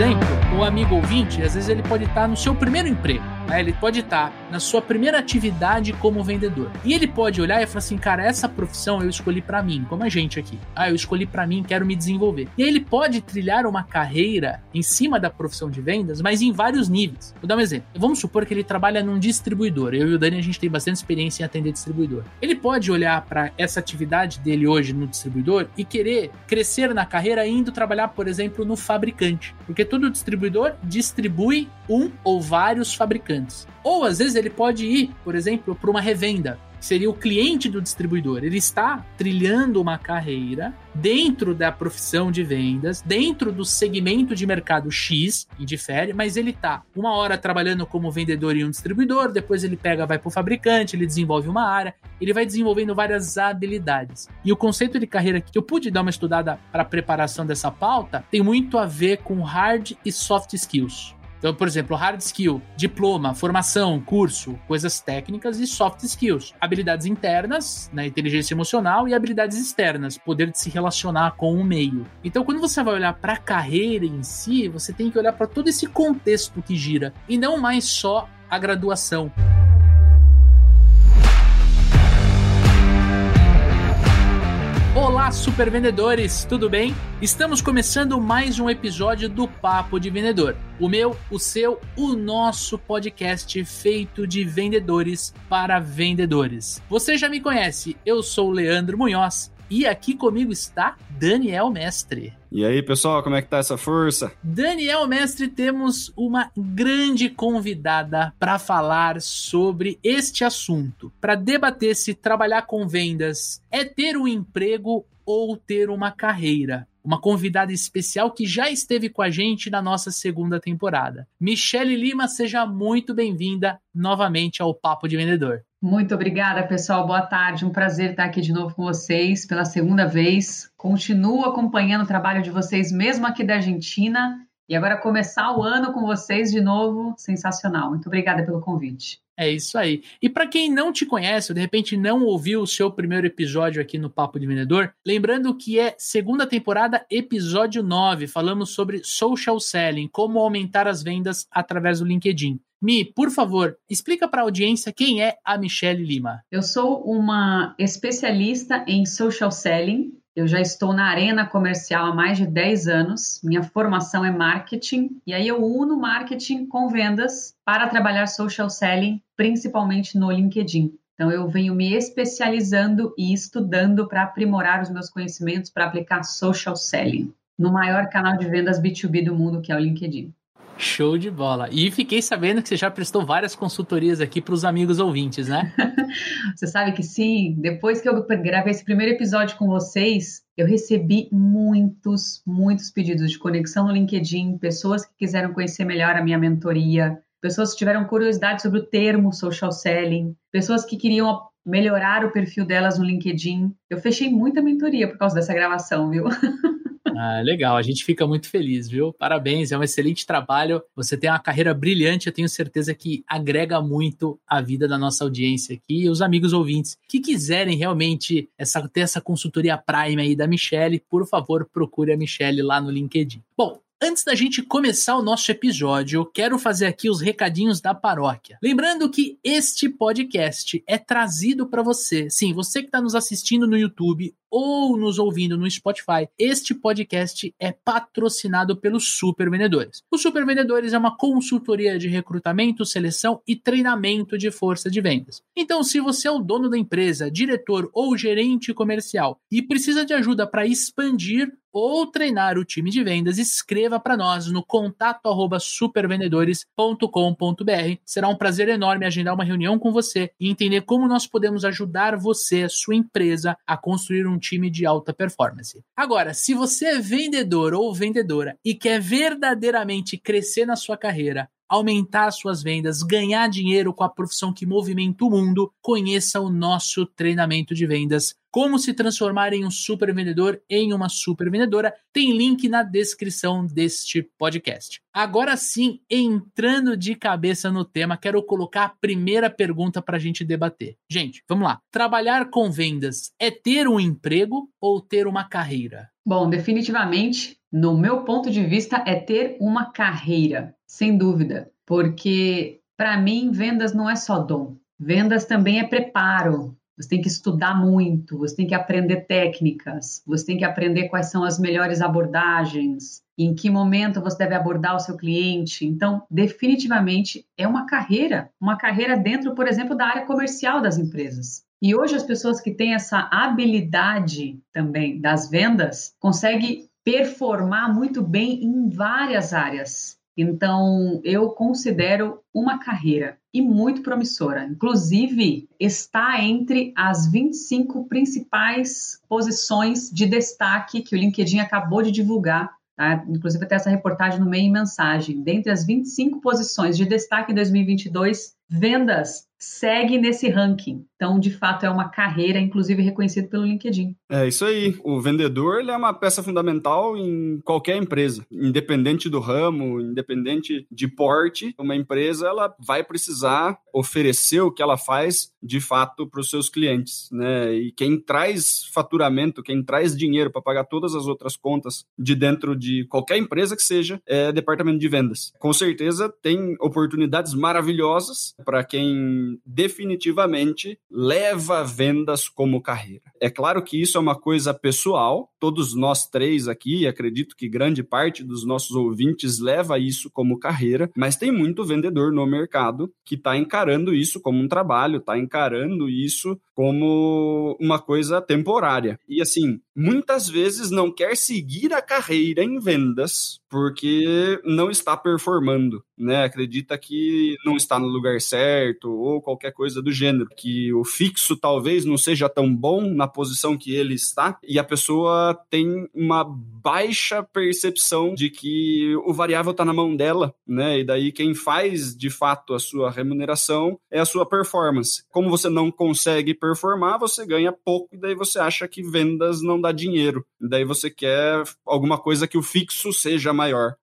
exemplo, o amigo ouvinte, às vezes ele pode estar no seu primeiro emprego. Né? Ele pode estar na sua primeira atividade como vendedor. E ele pode olhar e falar assim, cara, essa profissão eu escolhi para mim, como a gente aqui. Ah, eu escolhi para mim, quero me desenvolver. E aí ele pode trilhar uma carreira em cima da profissão de vendas, mas em vários níveis. Vou dar um exemplo. Vamos supor que ele trabalha num distribuidor. Eu e o Dani, a gente tem bastante experiência em atender distribuidor. Ele pode olhar para essa atividade dele hoje no distribuidor e querer crescer na carreira indo trabalhar, por exemplo, no fabricante. Porque todo distribuidor distribui um ou vários fabricantes. Ou às vezes ele pode ir, por exemplo, para uma revenda seria o cliente do distribuidor. Ele está trilhando uma carreira dentro da profissão de vendas, dentro do segmento de mercado X, e difere, mas ele está uma hora trabalhando como vendedor em um distribuidor, depois ele pega, vai para o fabricante, ele desenvolve uma área, ele vai desenvolvendo várias habilidades. E o conceito de carreira que eu pude dar uma estudada para preparação dessa pauta tem muito a ver com hard e soft skills. Então, por exemplo, hard skill, diploma, formação, curso, coisas técnicas e soft skills, habilidades internas, na né, inteligência emocional e habilidades externas, poder de se relacionar com o meio. Então, quando você vai olhar para a carreira em si, você tem que olhar para todo esse contexto que gira e não mais só a graduação. Olá, super vendedores, tudo bem? Estamos começando mais um episódio do Papo de Vendedor. O meu, o seu, o nosso podcast feito de vendedores para vendedores. Você já me conhece, eu sou o Leandro Munhoz e aqui comigo está Daniel Mestre. E aí, pessoal, como é que tá essa força? Daniel Mestre, temos uma grande convidada para falar sobre este assunto, para debater se trabalhar com vendas é ter um emprego ou ter uma carreira uma convidada especial que já esteve com a gente na nossa segunda temporada. Michele Lima, seja muito bem-vinda novamente ao Papo de Vendedor. Muito obrigada, pessoal. Boa tarde. Um prazer estar aqui de novo com vocês pela segunda vez. Continuo acompanhando o trabalho de vocês, mesmo aqui da Argentina. E agora começar o ano com vocês de novo, sensacional. Muito obrigada pelo convite. É isso aí. E para quem não te conhece, ou de repente não ouviu o seu primeiro episódio aqui no Papo de Vendedor, lembrando que é segunda temporada, episódio 9. Falamos sobre social selling, como aumentar as vendas através do LinkedIn. Mi, por favor, explica para a audiência quem é a Michelle Lima. Eu sou uma especialista em social selling, eu já estou na arena comercial há mais de 10 anos. Minha formação é marketing e aí eu uno marketing com vendas para trabalhar social selling, principalmente no LinkedIn. Então eu venho me especializando e estudando para aprimorar os meus conhecimentos para aplicar social selling no maior canal de vendas B2B do mundo, que é o LinkedIn. Show de bola. E fiquei sabendo que você já prestou várias consultorias aqui para os amigos ouvintes, né? você sabe que sim. Depois que eu gravei esse primeiro episódio com vocês, eu recebi muitos, muitos pedidos de conexão no LinkedIn, pessoas que quiseram conhecer melhor a minha mentoria, pessoas que tiveram curiosidade sobre o termo social selling, pessoas que queriam melhorar o perfil delas no LinkedIn. Eu fechei muita mentoria por causa dessa gravação, viu? Ah, legal, a gente fica muito feliz, viu? Parabéns, é um excelente trabalho. Você tem uma carreira brilhante, eu tenho certeza que agrega muito a vida da nossa audiência aqui e os amigos ouvintes que quiserem realmente essa, ter essa consultoria Prime aí da Michelle, por favor, procure a Michelle lá no LinkedIn. Bom, Antes da gente começar o nosso episódio, eu quero fazer aqui os recadinhos da paróquia. Lembrando que este podcast é trazido para você. Sim, você que está nos assistindo no YouTube ou nos ouvindo no Spotify, este podcast é patrocinado pelos Super Vendedores. Os Super Vendedores é uma consultoria de recrutamento, seleção e treinamento de força de vendas. Então, se você é o dono da empresa, diretor ou gerente comercial e precisa de ajuda para expandir ou treinar o time de vendas, escreva para nós no contato arroba supervendedores.com.br. Será um prazer enorme agendar uma reunião com você e entender como nós podemos ajudar você, sua empresa, a construir um time de alta performance. Agora, se você é vendedor ou vendedora e quer verdadeiramente crescer na sua carreira, aumentar suas vendas, ganhar dinheiro com a profissão que movimenta o mundo, conheça o nosso treinamento de vendas. Como se transformar em um super vendedor em uma super vendedora, tem link na descrição deste podcast. Agora sim, entrando de cabeça no tema, quero colocar a primeira pergunta para a gente debater. Gente, vamos lá. Trabalhar com vendas é ter um emprego ou ter uma carreira? Bom, definitivamente No meu ponto de vista, é ter uma carreira, sem dúvida, porque para mim vendas não é só dom, vendas também é preparo. Você tem que estudar muito, você tem que aprender técnicas, você tem que aprender quais são as melhores abordagens, em que momento você deve abordar o seu cliente. Então, definitivamente é uma carreira, uma carreira dentro, por exemplo, da área comercial das empresas. E hoje as pessoas que têm essa habilidade também das vendas conseguem performar muito bem em várias áreas. Então, eu considero uma carreira e muito promissora. Inclusive, está entre as 25 principais posições de destaque que o LinkedIn acabou de divulgar. Tá? Inclusive, até essa reportagem no meio em mensagem. Dentre as 25 posições de destaque em 2022, vendas segue nesse ranking. Então, de fato, é uma carreira, inclusive reconhecida pelo LinkedIn. É isso aí. O vendedor é uma peça fundamental em qualquer empresa, independente do ramo, independente de porte. Uma empresa ela vai precisar oferecer o que ela faz de fato para os seus clientes, né? E quem traz faturamento, quem traz dinheiro para pagar todas as outras contas de dentro de qualquer empresa que seja, é departamento de vendas. Com certeza tem oportunidades maravilhosas para quem definitivamente leva vendas como carreira. É claro que isso é uma coisa pessoal, todos nós três aqui, acredito que grande parte dos nossos ouvintes leva isso como carreira, mas tem muito vendedor no mercado que está encarando isso como um trabalho, está encarando isso como uma coisa temporária. E assim, muitas vezes não quer seguir a carreira em vendas porque não está performando, né? Acredita que não está no lugar certo ou qualquer coisa do gênero, que o fixo talvez não seja tão bom na posição que ele está e a pessoa tem uma baixa percepção de que o variável está na mão dela, né? E daí quem faz de fato a sua remuneração é a sua performance. Como você não consegue performar, você ganha pouco e daí você acha que vendas não dá dinheiro. E daí você quer alguma coisa que o fixo seja maior.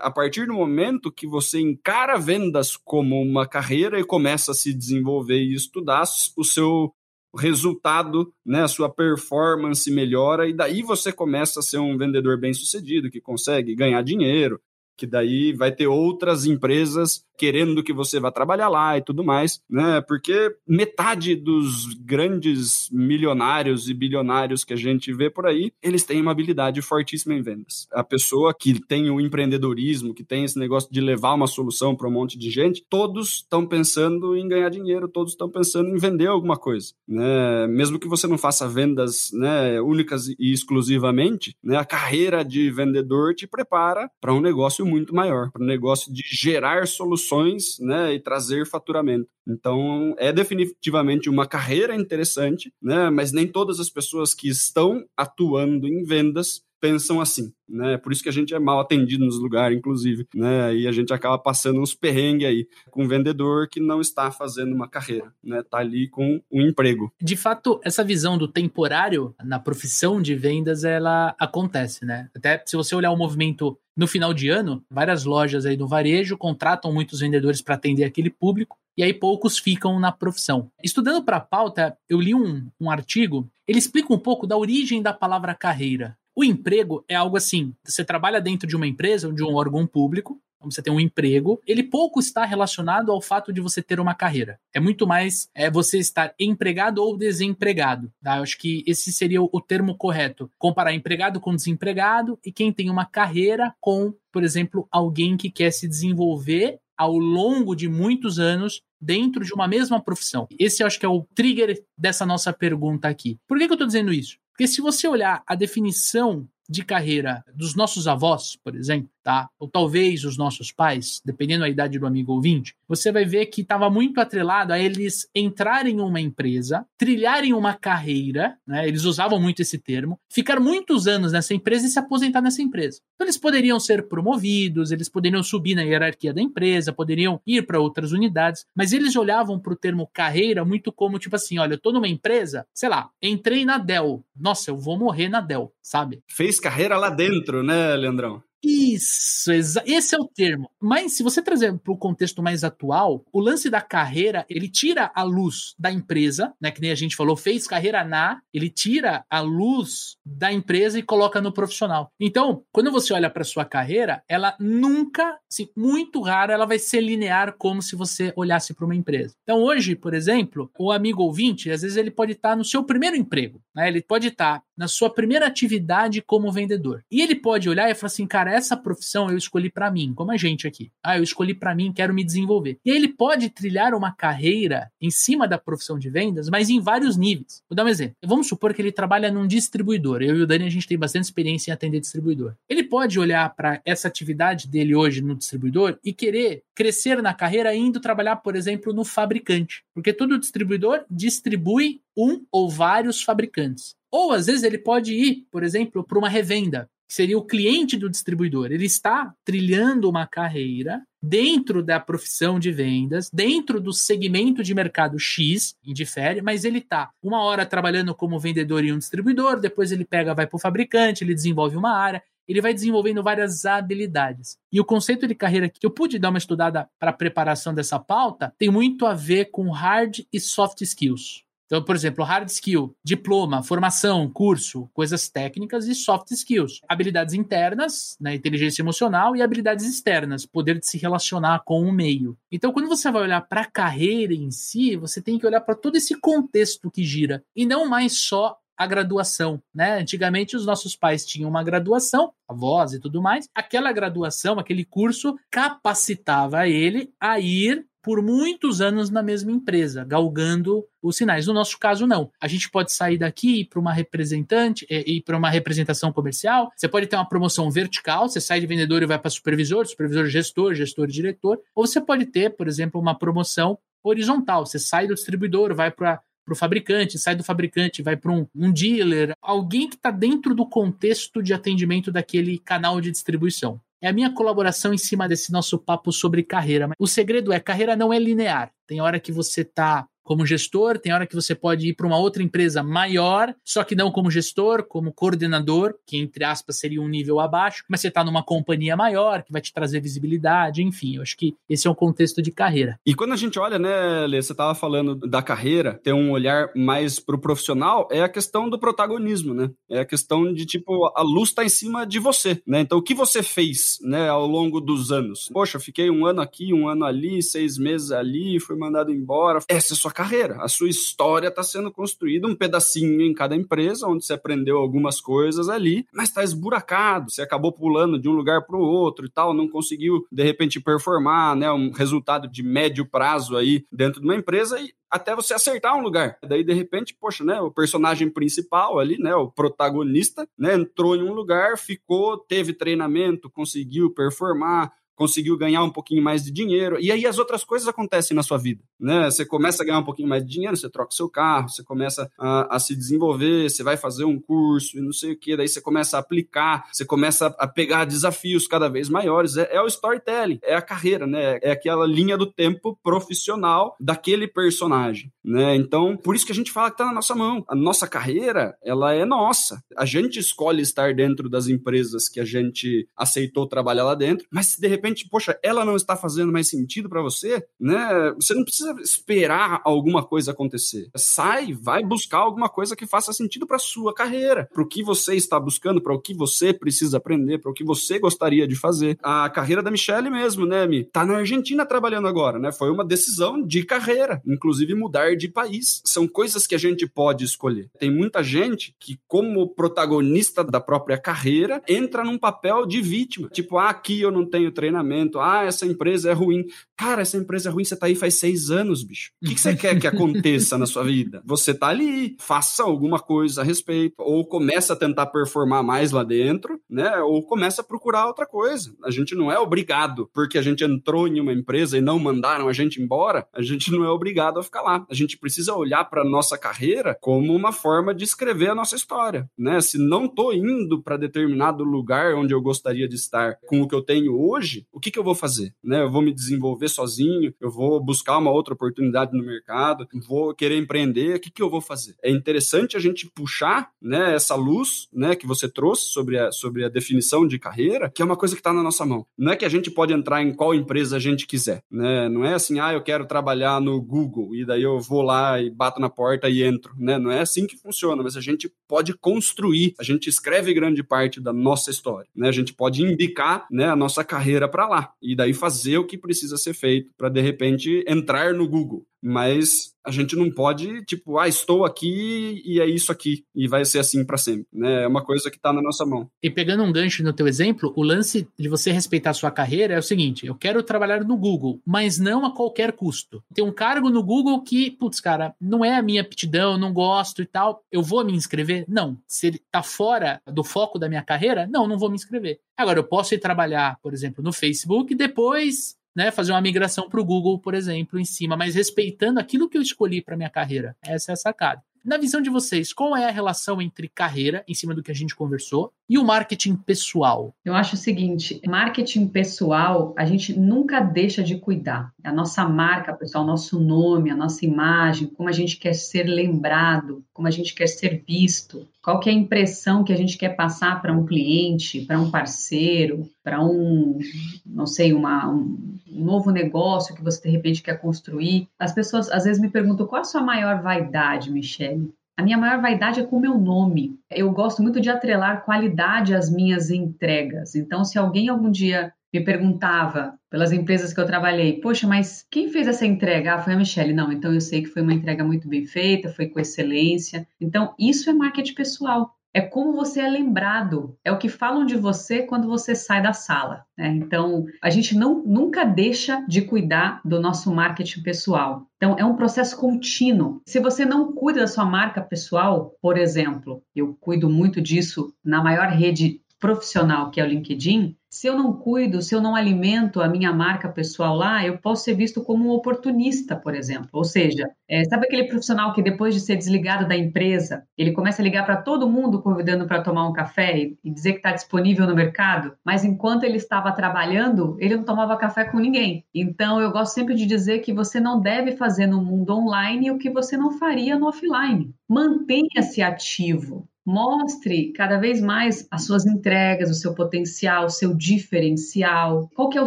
A partir do momento que você encara vendas como uma carreira e começa a se desenvolver e estudar, o seu resultado, né, a sua performance melhora e daí você começa a ser um vendedor bem-sucedido que consegue ganhar dinheiro, que daí vai ter outras empresas querendo que você vá trabalhar lá e tudo mais, né? Porque metade dos grandes milionários e bilionários que a gente vê por aí, eles têm uma habilidade fortíssima em vendas. A pessoa que tem o empreendedorismo, que tem esse negócio de levar uma solução para um monte de gente, todos estão pensando em ganhar dinheiro, todos estão pensando em vender alguma coisa, né? Mesmo que você não faça vendas, né, únicas e exclusivamente, né, a carreira de vendedor te prepara para um negócio muito maior, para um negócio de gerar soluções né, e trazer faturamento. Então, é definitivamente uma carreira interessante, né, mas nem todas as pessoas que estão atuando em vendas pensam assim, né? Por isso que a gente é mal atendido nos lugares, inclusive, né? E a gente acaba passando uns perrengues aí com um vendedor que não está fazendo uma carreira, né? Tá ali com um emprego. De fato, essa visão do temporário na profissão de vendas, ela acontece, né? Até se você olhar o movimento no final de ano, várias lojas aí do varejo contratam muitos vendedores para atender aquele público e aí poucos ficam na profissão. Estudando para a pauta, eu li um, um artigo, ele explica um pouco da origem da palavra carreira. O emprego é algo assim: você trabalha dentro de uma empresa ou de um órgão público, então você tem um emprego, ele pouco está relacionado ao fato de você ter uma carreira. É muito mais é, você estar empregado ou desempregado. Tá? Eu acho que esse seria o termo correto. Comparar empregado com desempregado e quem tem uma carreira com, por exemplo, alguém que quer se desenvolver ao longo de muitos anos dentro de uma mesma profissão. Esse eu acho que é o trigger dessa nossa pergunta aqui. Por que, que eu estou dizendo isso? Porque se você olhar a definição de carreira dos nossos avós, por exemplo, tá? Ou talvez os nossos pais, dependendo da idade do amigo ouvinte, você vai ver que estava muito atrelado a eles entrarem em uma empresa, trilharem uma carreira, né? Eles usavam muito esse termo, ficar muitos anos nessa empresa e se aposentar nessa empresa. Então eles poderiam ser promovidos, eles poderiam subir na hierarquia da empresa, poderiam ir para outras unidades, mas eles olhavam para o termo carreira muito como tipo assim, olha, eu tô numa empresa, sei lá, entrei na Dell, nossa, eu vou morrer na Dell, sabe? Fez carreira lá dentro, né, Leandrão? Isso, esse é o termo. Mas se você trazer para o contexto mais atual, o lance da carreira, ele tira a luz da empresa, né? Que nem a gente falou, fez carreira na, ele tira a luz da empresa e coloca no profissional. Então, quando você olha para sua carreira, ela nunca, assim, muito raro, ela vai ser linear como se você olhasse para uma empresa. Então, hoje, por exemplo, o amigo ouvinte, às vezes ele pode estar no seu primeiro emprego, né? Ele pode estar na sua primeira atividade como vendedor. E ele pode olhar e falar assim, cara, essa profissão eu escolhi para mim, como a gente aqui. Ah, eu escolhi para mim, quero me desenvolver. E aí ele pode trilhar uma carreira em cima da profissão de vendas, mas em vários níveis. Vou dar um exemplo. Vamos supor que ele trabalha num distribuidor. Eu e o Dani, a gente tem bastante experiência em atender distribuidor. Ele pode olhar para essa atividade dele hoje no distribuidor e querer crescer na carreira indo trabalhar, por exemplo, no fabricante. Porque todo distribuidor distribui um ou vários fabricantes. Ou às vezes ele pode ir, por exemplo, para uma revenda que seria o cliente do distribuidor. Ele está trilhando uma carreira dentro da profissão de vendas, dentro do segmento de mercado X, indifere, mas ele está uma hora trabalhando como vendedor em um distribuidor, depois ele pega, vai para o fabricante, ele desenvolve uma área, ele vai desenvolvendo várias habilidades. E o conceito de carreira que eu pude dar uma estudada para a preparação dessa pauta tem muito a ver com hard e soft skills. Então, por exemplo, hard skill, diploma, formação, curso, coisas técnicas e soft skills. Habilidades internas, né, inteligência emocional e habilidades externas, poder de se relacionar com o meio. Então, quando você vai olhar para a carreira em si, você tem que olhar para todo esse contexto que gira e não mais só a graduação, né? Antigamente os nossos pais tinham uma graduação, avós e tudo mais. Aquela graduação, aquele curso capacitava ele a ir por muitos anos na mesma empresa, galgando os sinais. No nosso caso, não. A gente pode sair daqui para uma representante e é, para uma representação comercial. Você pode ter uma promoção vertical, você sai de vendedor e vai para supervisor, supervisor gestor, gestor diretor. Ou você pode ter, por exemplo, uma promoção horizontal. Você sai do distribuidor, vai para para o fabricante, sai do fabricante, vai para um, um dealer, alguém que está dentro do contexto de atendimento daquele canal de distribuição é a minha colaboração em cima desse nosso papo sobre carreira. O segredo é, carreira não é linear. Tem hora que você está como gestor, tem hora que você pode ir para uma outra empresa maior, só que não como gestor, como coordenador, que entre aspas seria um nível abaixo, mas você está numa companhia maior que vai te trazer visibilidade, enfim, eu acho que esse é um contexto de carreira. E quando a gente olha, né, Lê, você estava falando da carreira, ter um olhar mais para o profissional, é a questão do protagonismo, né? É a questão de, tipo, a luz está em cima de você, né? Então, o que você fez, né, ao longo dos anos? Poxa, fiquei um ano aqui, um ano ali, seis meses ali, fui mandado embora. Essa é a sua carreira. A sua história está sendo construída um pedacinho em cada empresa, onde você aprendeu algumas coisas ali, mas está esburacado. Você acabou pulando de um lugar para o outro e tal, não conseguiu de repente performar, né, um resultado de médio prazo aí dentro de uma empresa e até você acertar um lugar. Daí, de repente, poxa, né, o personagem principal ali, né, o protagonista, né, entrou em um lugar, ficou, teve treinamento, conseguiu performar, conseguiu ganhar um pouquinho mais de dinheiro, e aí as outras coisas acontecem na sua vida, né? Você começa a ganhar um pouquinho mais de dinheiro, você troca seu carro, você começa a, a se desenvolver, você vai fazer um curso e não sei o que, daí você começa a aplicar, você começa a pegar desafios cada vez maiores, é, é o storytelling, é a carreira, né? É aquela linha do tempo profissional daquele personagem, né? Então, por isso que a gente fala que tá na nossa mão. A nossa carreira, ela é nossa. A gente escolhe estar dentro das empresas que a gente aceitou trabalhar lá dentro, mas se de repente repente, poxa, ela não está fazendo mais sentido para você, né? Você não precisa esperar alguma coisa acontecer. Sai, vai buscar alguma coisa que faça sentido para sua carreira, para o que você está buscando, para o que você precisa aprender, para o que você gostaria de fazer. A carreira da Michelle mesmo, né, Mi? Tá na Argentina trabalhando agora, né? Foi uma decisão de carreira, inclusive mudar de país. São coisas que a gente pode escolher. Tem muita gente que, como protagonista da própria carreira, entra num papel de vítima. Tipo, ah, aqui eu não tenho treinamento treinamento. Ah, essa empresa é ruim. Cara, essa empresa é ruim, você tá aí faz seis anos, bicho. O que, que você quer que aconteça na sua vida? Você tá ali, faça alguma coisa a respeito. Ou começa a tentar performar mais lá dentro, né? Ou começa a procurar outra coisa. A gente não é obrigado, porque a gente entrou em uma empresa e não mandaram a gente embora, a gente não é obrigado a ficar lá. A gente precisa olhar para nossa carreira como uma forma de escrever a nossa história, né? Se não tô indo para determinado lugar onde eu gostaria de estar com o que eu tenho hoje, o que, que eu vou fazer? Né? Eu vou me desenvolver sozinho, eu vou buscar uma outra oportunidade no mercado, vou querer empreender, o que, que eu vou fazer? É interessante a gente puxar né, essa luz né, que você trouxe sobre a, sobre a definição de carreira, que é uma coisa que está na nossa mão. Não é que a gente pode entrar em qual empresa a gente quiser. Né? Não é assim, ah, eu quero trabalhar no Google e daí eu vou lá e bato na porta e entro. Né? Não é assim que funciona, mas a gente pode construir, a gente escreve grande parte da nossa história. Né? A gente pode indicar né, a nossa carreira para lá. E daí fazer o que precisa ser feito para de repente entrar no Google mas a gente não pode, tipo, ah, estou aqui e é isso aqui, e vai ser assim para sempre, né? É uma coisa que está na nossa mão. E pegando um gancho no teu exemplo, o lance de você respeitar a sua carreira é o seguinte, eu quero trabalhar no Google, mas não a qualquer custo. Tem um cargo no Google que, putz, cara, não é a minha aptidão, não gosto e tal, eu vou me inscrever? Não. Se ele tá fora do foco da minha carreira, não, não vou me inscrever. Agora, eu posso ir trabalhar, por exemplo, no Facebook e depois né, fazer uma migração para o Google, por exemplo, em cima, mas respeitando aquilo que eu escolhi para minha carreira. Essa é a sacada. Na visão de vocês, qual é a relação entre carreira, em cima do que a gente conversou, e o marketing pessoal? Eu acho o seguinte: marketing pessoal, a gente nunca deixa de cuidar. A nossa marca pessoal, nosso nome, a nossa imagem, como a gente quer ser lembrado, como a gente quer ser visto, qual que é a impressão que a gente quer passar para um cliente, para um parceiro, para um, não sei, uma, um novo negócio que você de repente quer construir. As pessoas às vezes me perguntam qual a sua maior vaidade, Michelle? A minha maior vaidade é com o meu nome. Eu gosto muito de atrelar qualidade às minhas entregas. Então, se alguém algum dia me perguntava pelas empresas que eu trabalhei, poxa, mas quem fez essa entrega? Ah, foi a Michelle. Não, então eu sei que foi uma entrega muito bem feita, foi com excelência. Então, isso é marketing pessoal é como você é lembrado, é o que falam de você quando você sai da sala. Né? Então, a gente não, nunca deixa de cuidar do nosso marketing pessoal. Então, é um processo contínuo. Se você não cuida da sua marca pessoal, por exemplo, eu cuido muito disso na maior rede profissional que é o LinkedIn, se eu não cuido, se eu não alimento a minha marca pessoal lá, eu posso ser visto como um oportunista, por exemplo. Ou seja, é, sabe aquele profissional que depois de ser desligado da empresa, ele começa a ligar para todo mundo convidando para tomar um café e, e dizer que está disponível no mercado, mas enquanto ele estava trabalhando, ele não tomava café com ninguém. Então, eu gosto sempre de dizer que você não deve fazer no mundo online o que você não faria no offline. Mantenha-se ativo. Mostre cada vez mais as suas entregas, o seu potencial, o seu diferencial. Qual que é o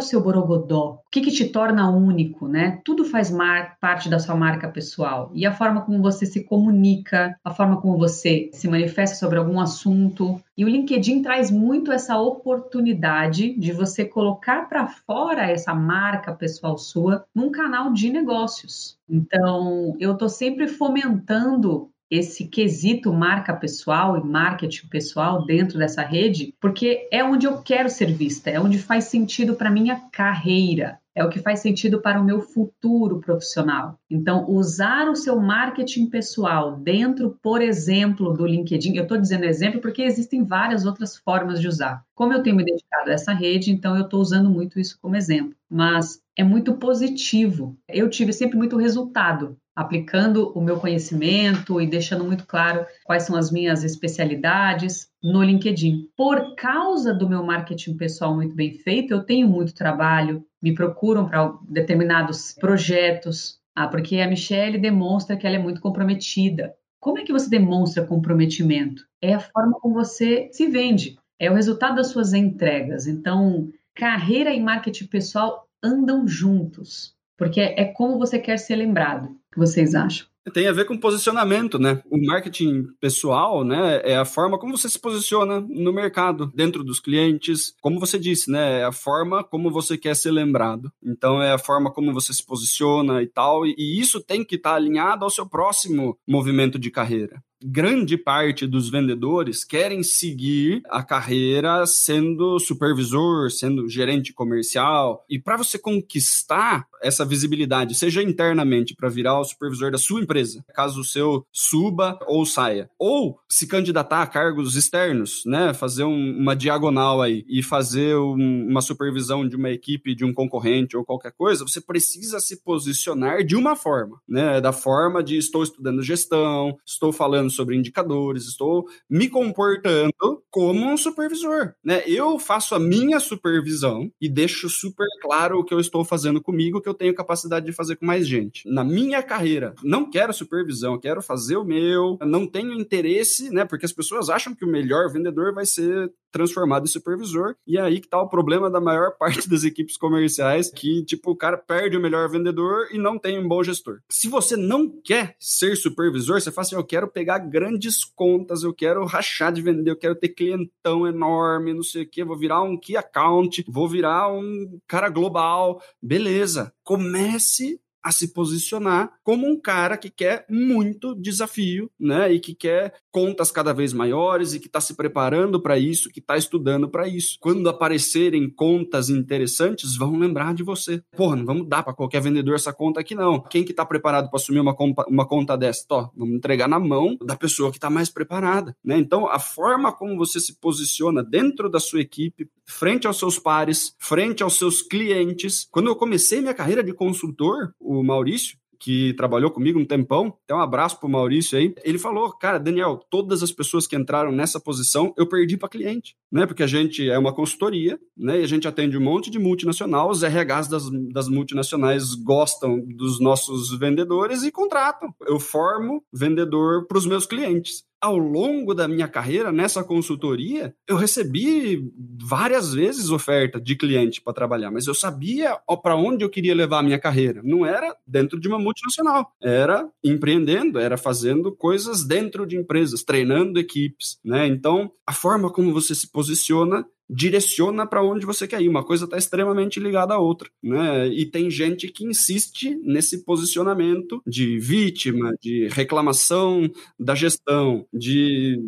seu borogodó? O que, que te torna único, né? Tudo faz parte da sua marca pessoal. E a forma como você se comunica, a forma como você se manifesta sobre algum assunto. E o LinkedIn traz muito essa oportunidade de você colocar para fora essa marca pessoal sua num canal de negócios. Então, eu estou sempre fomentando esse quesito marca pessoal e marketing pessoal dentro dessa rede, porque é onde eu quero ser vista, é onde faz sentido para minha carreira, é o que faz sentido para o meu futuro profissional. Então, usar o seu marketing pessoal dentro, por exemplo, do LinkedIn, eu estou dizendo exemplo porque existem várias outras formas de usar. Como eu tenho me dedicado a essa rede, então eu estou usando muito isso como exemplo. Mas é muito positivo. Eu tive sempre muito resultado aplicando o meu conhecimento e deixando muito claro quais são as minhas especialidades no LinkedIn. Por causa do meu marketing pessoal muito bem feito, eu tenho muito trabalho, me procuram para determinados projetos. Ah, porque a Michelle demonstra que ela é muito comprometida. Como é que você demonstra comprometimento? É a forma como você se vende, é o resultado das suas entregas. Então, carreira e marketing pessoal andam juntos porque é como você quer ser lembrado. Que vocês acham? Tem a ver com posicionamento, né? O marketing pessoal, né, é a forma como você se posiciona no mercado, dentro dos clientes, como você disse, né, é a forma como você quer ser lembrado. Então é a forma como você se posiciona e tal, e isso tem que estar tá alinhado ao seu próximo movimento de carreira grande parte dos vendedores querem seguir a carreira sendo supervisor, sendo gerente comercial. E para você conquistar essa visibilidade, seja internamente para virar o supervisor da sua empresa, caso o seu suba ou saia, ou se candidatar a cargos externos, né, fazer um, uma diagonal aí e fazer um, uma supervisão de uma equipe de um concorrente ou qualquer coisa, você precisa se posicionar de uma forma, né, da forma de estou estudando gestão, estou falando sobre indicadores, estou me comportando como um supervisor, né? Eu faço a minha supervisão e deixo super claro o que eu estou fazendo comigo, que eu tenho capacidade de fazer com mais gente. Na minha carreira, não quero supervisão, quero fazer o meu, não tenho interesse, né? Porque as pessoas acham que o melhor vendedor vai ser transformado em supervisor, e é aí que tá o problema da maior parte das equipes comerciais, que, tipo, o cara perde o melhor vendedor e não tem um bom gestor. Se você não quer ser supervisor, você fala assim, eu quero pegar grandes contas, eu quero rachar de vender, eu quero ter clientão enorme, não sei o que, vou virar um key account, vou virar um cara global. Beleza, comece a se posicionar como um cara que quer muito desafio, né? E que quer contas cada vez maiores e que está se preparando para isso, que está estudando para isso. Quando aparecerem contas interessantes, vão lembrar de você. Porra, não vamos dar para qualquer vendedor essa conta aqui não. Quem que está preparado para assumir uma, uma conta dessa? Tó, vamos entregar na mão da pessoa que está mais preparada, né? Então, a forma como você se posiciona dentro da sua equipe, frente aos seus pares, frente aos seus clientes. Quando eu comecei minha carreira de consultor, o Maurício, que trabalhou comigo um tempão, até um abraço pro Maurício aí, ele falou, cara, Daniel, todas as pessoas que entraram nessa posição, eu perdi para cliente, né? Porque a gente é uma consultoria, né? E a gente atende um monte de multinacional, os RHs das, das multinacionais gostam dos nossos vendedores e contratam. Eu formo vendedor para os meus clientes ao longo da minha carreira nessa consultoria, eu recebi várias vezes oferta de cliente para trabalhar, mas eu sabia para onde eu queria levar a minha carreira. Não era dentro de uma multinacional, era empreendendo, era fazendo coisas dentro de empresas, treinando equipes, né? Então, a forma como você se posiciona direciona para onde você quer ir. Uma coisa está extremamente ligada à outra, né? E tem gente que insiste nesse posicionamento de vítima, de reclamação da gestão, de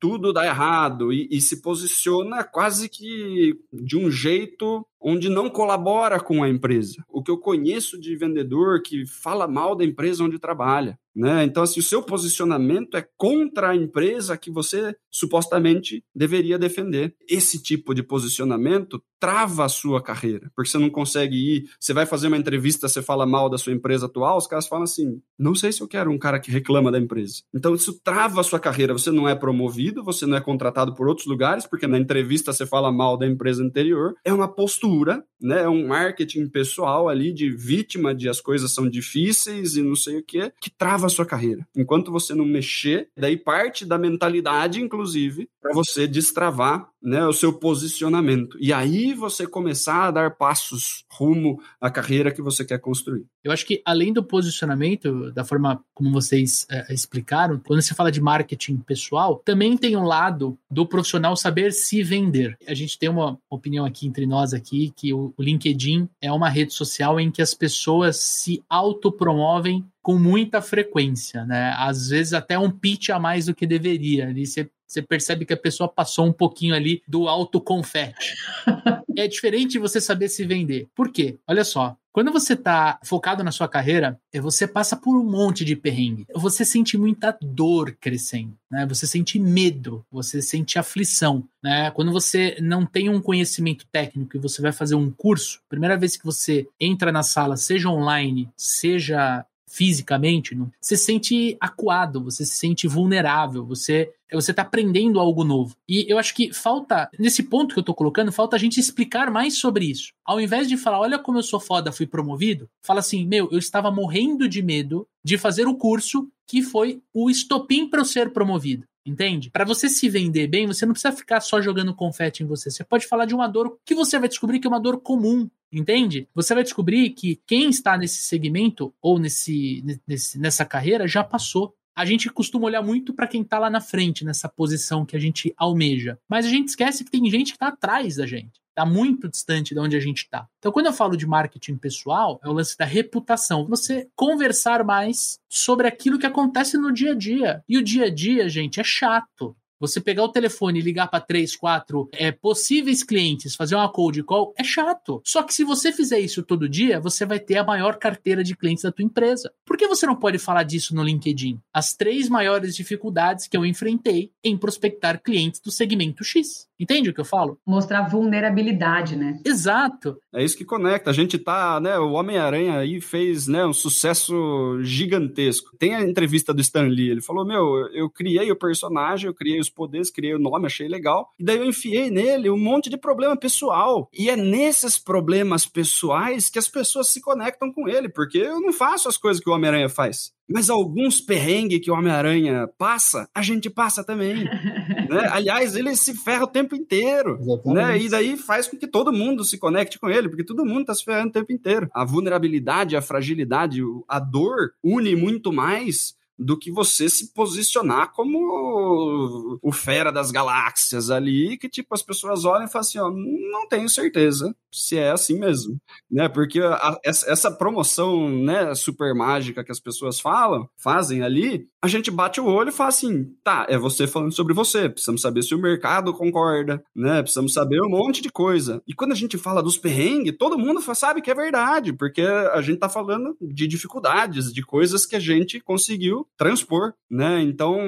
tudo dá errado e, e se posiciona quase que de um jeito onde não colabora com a empresa. O que eu conheço de vendedor que fala mal da empresa onde trabalha. Né? Então, assim, o seu posicionamento é contra a empresa que você supostamente deveria defender. Esse tipo de posicionamento trava a sua carreira, porque você não consegue ir. Você vai fazer uma entrevista, você fala mal da sua empresa atual, os caras falam assim: não sei se eu quero um cara que reclama da empresa. Então, isso trava a sua carreira. Você não é promovido, você não é contratado por outros lugares, porque na entrevista você fala mal da empresa anterior. É uma postura, né? É um marketing pessoal ali de vítima de as coisas são difíceis e não sei o que, que trava a sua carreira. Enquanto você não mexer, daí parte da mentalidade, inclusive, para você destravar né, o seu posicionamento. E aí você começar a dar passos rumo à carreira que você quer construir. Eu acho que além do posicionamento, da forma como vocês é, explicaram, quando você fala de marketing pessoal, também tem um lado do profissional saber se vender. A gente tem uma opinião aqui entre nós aqui que o, o LinkedIn é uma rede social em que as pessoas se autopromovem com muita frequência, né? Às vezes até um pitch a mais do que deveria. Ali você você percebe que a pessoa passou um pouquinho ali do alto confete. é diferente você saber se vender. Por quê? Olha só, quando você está focado na sua carreira, é, você passa por um monte de perrengue. Você sente muita dor crescendo, né? Você sente medo, você sente aflição, né? Quando você não tem um conhecimento técnico e você vai fazer um curso, primeira vez que você entra na sala, seja online, seja fisicamente, não, você se sente acuado, você se sente vulnerável, você você está aprendendo algo novo. E eu acho que falta, nesse ponto que eu estou colocando, falta a gente explicar mais sobre isso. Ao invés de falar, olha como eu sou foda, fui promovido, fala assim, meu, eu estava morrendo de medo de fazer o curso que foi o estopim para eu ser promovido. Entende? Para você se vender bem, você não precisa ficar só jogando confete em você. Você pode falar de uma dor que você vai descobrir que é uma dor comum. Entende? Você vai descobrir que quem está nesse segmento ou nesse, nesse nessa carreira já passou. A gente costuma olhar muito para quem está lá na frente, nessa posição que a gente almeja. Mas a gente esquece que tem gente que está atrás da gente está muito distante de onde a gente está. Então, quando eu falo de marketing pessoal, é o lance da reputação. Você conversar mais sobre aquilo que acontece no dia a dia. E o dia a dia, gente, é chato. Você pegar o telefone e ligar para três, quatro é, possíveis clientes, fazer uma cold call, é chato. Só que se você fizer isso todo dia, você vai ter a maior carteira de clientes da tua empresa. Por que você não pode falar disso no LinkedIn? As três maiores dificuldades que eu enfrentei em prospectar clientes do segmento X. Entende o que eu falo? Mostrar vulnerabilidade, né? Exato. É isso que conecta. A gente tá, né? O Homem-Aranha aí fez, né, um sucesso gigantesco. Tem a entrevista do Stan Lee. Ele falou: Meu, eu criei o personagem, eu criei os poderes, criei o nome, achei legal. E daí eu enfiei nele um monte de problema pessoal. E é nesses problemas pessoais que as pessoas se conectam com ele, porque eu não faço as coisas que o Homem-Aranha faz. Mas alguns perrengues que o Homem-Aranha passa, a gente passa também. né? Aliás, ele se ferra o tempo inteiro. Né? E daí faz com que todo mundo se conecte com ele, porque todo mundo está se ferrando o tempo inteiro. A vulnerabilidade, a fragilidade, a dor une muito mais do que você se posicionar como o fera das galáxias ali, que tipo as pessoas olham e falam assim, ó, não tenho certeza se é assim mesmo, né? Porque a, essa promoção, né, super mágica que as pessoas falam, fazem ali, a gente bate o olho e fala assim, tá, é você falando sobre você, precisamos saber se o mercado concorda, né? Precisamos saber um monte de coisa. E quando a gente fala dos perrengues, todo mundo sabe que é verdade, porque a gente tá falando de dificuldades, de coisas que a gente conseguiu transpor, né? Então,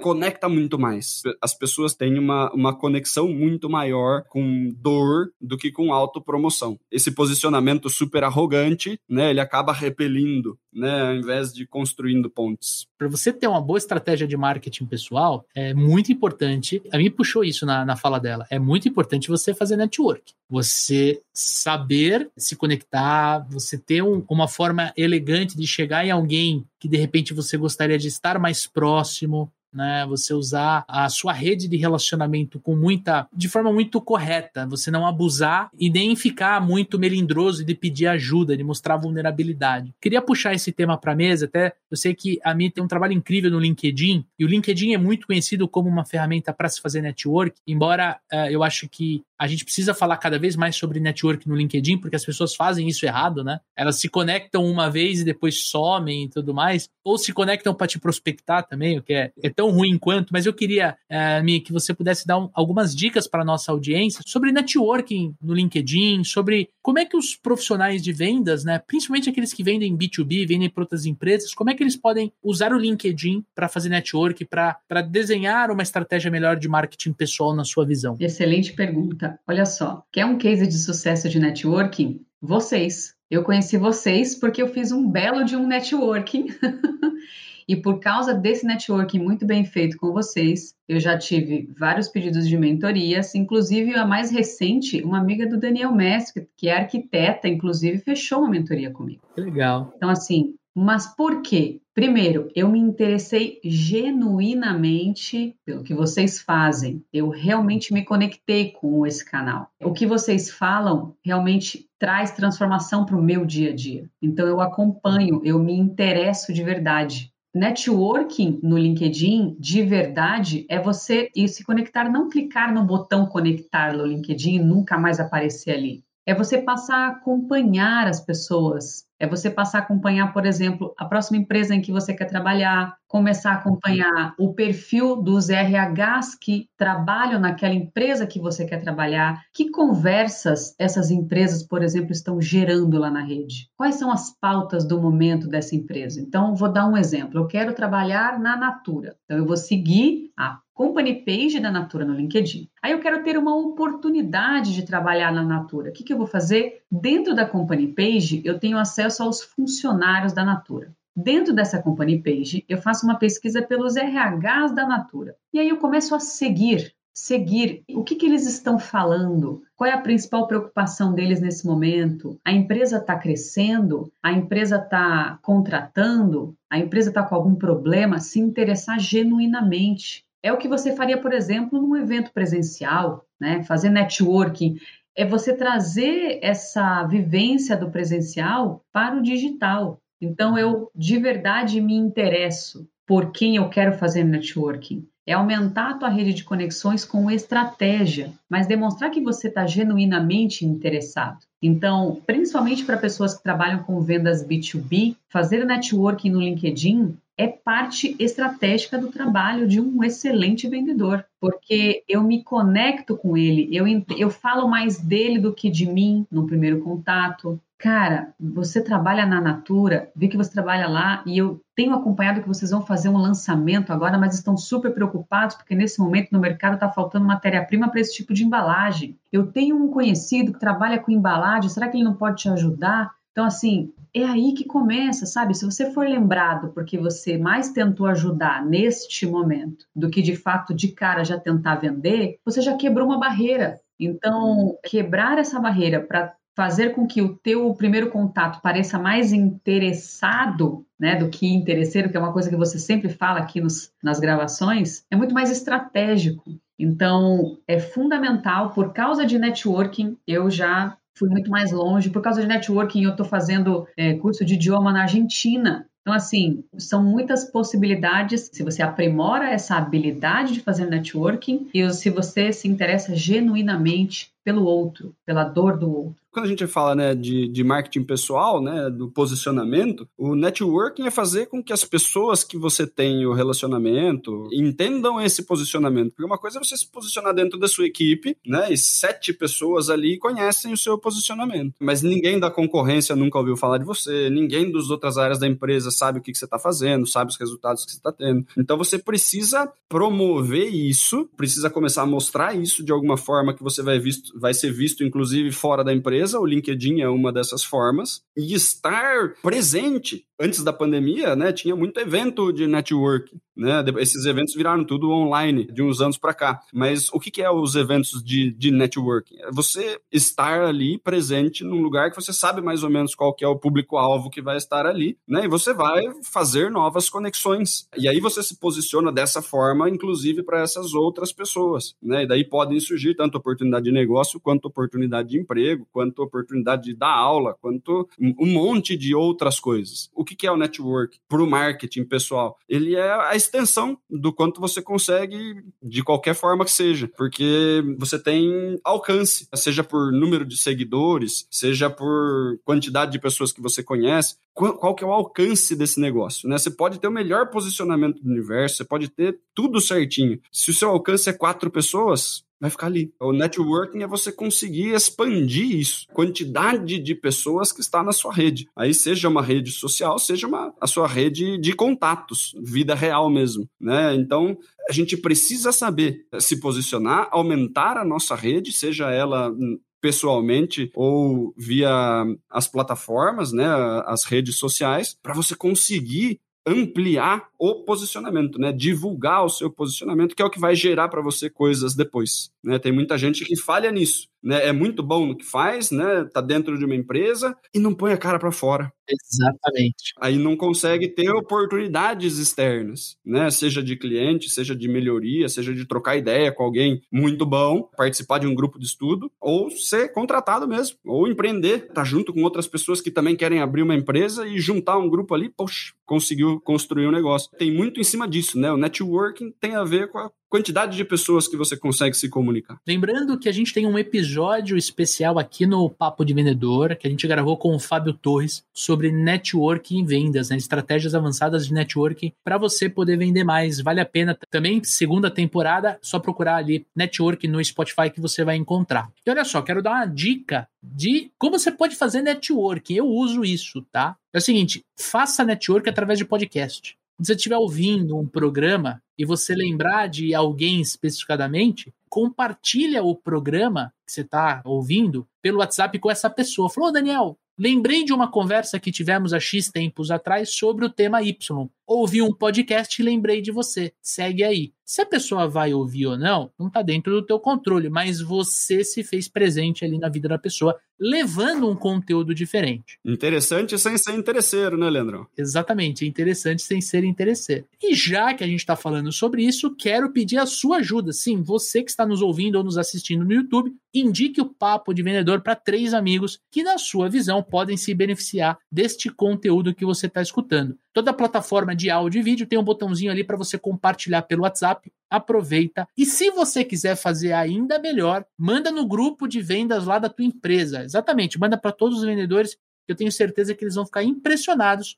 conecta muito mais. As pessoas têm uma, uma conexão muito maior com dor do que com autopromoção. Esse posicionamento super arrogante, né? Ele acaba repelindo, né? Ao invés de construindo pontes. Para você ter uma boa estratégia de marketing pessoal, é muito importante. A mim puxou isso na, na fala dela. É muito importante você fazer network. Você saber se conectar, você ter um, uma forma elegante de chegar em alguém que de repente você gostaria de estar mais próximo, né? Você usar a sua rede de relacionamento com muita, de forma muito correta, você não abusar e nem ficar muito melindroso de pedir ajuda, de mostrar vulnerabilidade. Queria puxar esse tema para mesa, até eu sei que a minha tem um trabalho incrível no LinkedIn e o LinkedIn é muito conhecido como uma ferramenta para se fazer network, embora uh, eu acho que a gente precisa falar cada vez mais sobre network no LinkedIn, porque as pessoas fazem isso errado, né? Elas se conectam uma vez e depois somem e tudo mais, ou se conectam para te prospectar também, o que é, é tão ruim quanto. Mas eu queria, é, Mi, que você pudesse dar um, algumas dicas para nossa audiência sobre networking no LinkedIn, sobre como é que os profissionais de vendas, né, principalmente aqueles que vendem B2B, vendem para outras empresas, como é que eles podem usar o LinkedIn para fazer network, para desenhar uma estratégia melhor de marketing pessoal na sua visão? Excelente pergunta. Olha só, quer um case de sucesso de networking? Vocês. Eu conheci vocês porque eu fiz um belo de um networking. e por causa desse networking muito bem feito com vocês, eu já tive vários pedidos de mentorias, inclusive a mais recente, uma amiga do Daniel Mestre, que é arquiteta, inclusive fechou uma mentoria comigo. Que legal. Então, assim, mas por quê? Primeiro, eu me interessei genuinamente pelo que vocês fazem. Eu realmente me conectei com esse canal. O que vocês falam realmente traz transformação para o meu dia a dia. Então eu acompanho, eu me interesso de verdade. Networking no LinkedIn, de verdade, é você ir se conectar, não clicar no botão conectar no LinkedIn e nunca mais aparecer ali. É você passar a acompanhar as pessoas é você passar a acompanhar, por exemplo, a próxima empresa em que você quer trabalhar, começar a acompanhar o perfil dos RHs que trabalham naquela empresa que você quer trabalhar, que conversas essas empresas, por exemplo, estão gerando lá na rede. Quais são as pautas do momento dessa empresa? Então, vou dar um exemplo. Eu quero trabalhar na Natura. Então, eu vou seguir a company page da Natura no LinkedIn. Aí eu quero ter uma oportunidade de trabalhar na Natura. O que, que eu vou fazer? Dentro da company page, eu tenho acesso aos funcionários da Natura. Dentro dessa company page, eu faço uma pesquisa pelos RHs da Natura. E aí eu começo a seguir, seguir o que, que eles estão falando, qual é a principal preocupação deles nesse momento? A empresa está crescendo? A empresa está contratando? A empresa está com algum problema? Se interessar genuinamente. É o que você faria, por exemplo, num evento presencial, né? Fazer networking. É você trazer essa vivência do presencial para o digital. Então, eu de verdade me interesso por quem eu quero fazer networking. É aumentar a tua rede de conexões com estratégia, mas demonstrar que você está genuinamente interessado. Então, principalmente para pessoas que trabalham com vendas B2B, fazer networking no LinkedIn é parte estratégica do trabalho de um excelente vendedor, porque eu me conecto com ele, eu, eu falo mais dele do que de mim no primeiro contato. Cara, você trabalha na Natura, vi que você trabalha lá e eu tenho acompanhado que vocês vão fazer um lançamento agora, mas estão super preocupados porque nesse momento no mercado está faltando matéria-prima para esse tipo de embalagem. Eu tenho um conhecido que trabalha com embalagem, será que ele não pode te ajudar? Então, assim, é aí que começa, sabe? Se você for lembrado porque você mais tentou ajudar neste momento do que de fato de cara já tentar vender, você já quebrou uma barreira. Então, quebrar essa barreira para fazer com que o teu primeiro contato pareça mais interessado, né, do que interesseiro, que é uma coisa que você sempre fala aqui nos, nas gravações, é muito mais estratégico. Então, é fundamental, por causa de networking, eu já fui muito mais longe. Por causa de networking, eu estou fazendo é, curso de idioma na Argentina. Então, assim, são muitas possibilidades se você aprimora essa habilidade de fazer networking e se você se interessa genuinamente pelo outro, pela dor do outro quando a gente fala né, de, de marketing pessoal, né, do posicionamento, o networking é fazer com que as pessoas que você tem o relacionamento entendam esse posicionamento. Porque uma coisa é você se posicionar dentro da sua equipe, né, e sete pessoas ali conhecem o seu posicionamento. Mas ninguém da concorrência nunca ouviu falar de você, ninguém das outras áreas da empresa sabe o que, que você está fazendo, sabe os resultados que você está tendo. Então você precisa promover isso, precisa começar a mostrar isso de alguma forma que você vai, visto, vai ser visto, inclusive, fora da empresa o LinkedIn é uma dessas formas, e estar presente. Antes da pandemia, né, tinha muito evento de network, né? Esses eventos viraram tudo online de uns anos para cá. Mas o que, que é os eventos de, de networking? É você estar ali presente num lugar que você sabe mais ou menos qual que é o público-alvo que vai estar ali, né? E você vai fazer novas conexões. E aí você se posiciona dessa forma, inclusive para essas outras pessoas, né? E daí podem surgir tanto oportunidade de negócio, quanto oportunidade de emprego, quanto oportunidade de dar aula, quanto um monte de outras coisas. O que, que é o network para o marketing pessoal? Ele é a extensão do quanto você consegue de qualquer forma que seja, porque você tem alcance, seja por número de seguidores, seja por quantidade de pessoas que você conhece, qual que é o alcance desse negócio, né? Você pode ter o melhor posicionamento do universo, você pode ter tudo certinho. Se o seu alcance é quatro pessoas, vai ficar ali. O networking é você conseguir expandir isso, quantidade de pessoas que está na sua rede. Aí seja uma rede social, seja uma, a sua rede de contatos, vida real mesmo, né? Então, a gente precisa saber se posicionar, aumentar a nossa rede, seja ela pessoalmente ou via as plataformas, né, as redes sociais, para você conseguir ampliar o posicionamento, né? Divulgar o seu posicionamento, que é o que vai gerar para você coisas depois, né? Tem muita gente que falha nisso né, é muito bom no que faz, né, tá dentro de uma empresa e não põe a cara para fora. Exatamente. Aí não consegue ter oportunidades externas, né, seja de cliente, seja de melhoria, seja de trocar ideia com alguém muito bom, participar de um grupo de estudo ou ser contratado mesmo, ou empreender, tá junto com outras pessoas que também querem abrir uma empresa e juntar um grupo ali, poxa, conseguiu construir um negócio. Tem muito em cima disso, né? O networking tem a ver com a quantidade de pessoas que você consegue se comunicar. Lembrando que a gente tem um episódio especial aqui no Papo de Vendedor, que a gente gravou com o Fábio Torres, sobre networking e vendas, né? estratégias avançadas de networking para você poder vender mais. Vale a pena também, segunda temporada, só procurar ali networking no Spotify que você vai encontrar. E olha só, quero dar uma dica de como você pode fazer networking. Eu uso isso, tá? É o seguinte, faça network através de podcast. Se você estiver ouvindo um programa e você lembrar de alguém especificadamente, compartilha o programa que você está ouvindo pelo WhatsApp com essa pessoa. Falou, Daniel, lembrei de uma conversa que tivemos há X tempos atrás sobre o tema Y. Ouvi um podcast e lembrei de você. Segue aí. Se a pessoa vai ouvir ou não, não está dentro do teu controle, mas você se fez presente ali na vida da pessoa, levando um conteúdo diferente. Interessante sem ser interesseiro, né, Leandrão? Exatamente, interessante sem ser interesseiro. E já que a gente está falando sobre isso, quero pedir a sua ajuda. Sim, você que está nos ouvindo ou nos assistindo no YouTube, indique o Papo de Vendedor para três amigos que, na sua visão, podem se beneficiar deste conteúdo que você está escutando. Toda plataforma de áudio e vídeo tem um botãozinho ali para você compartilhar pelo WhatsApp. Aproveita. E se você quiser fazer ainda melhor, manda no grupo de vendas lá da tua empresa. Exatamente, manda para todos os vendedores. Eu tenho certeza que eles vão ficar impressionados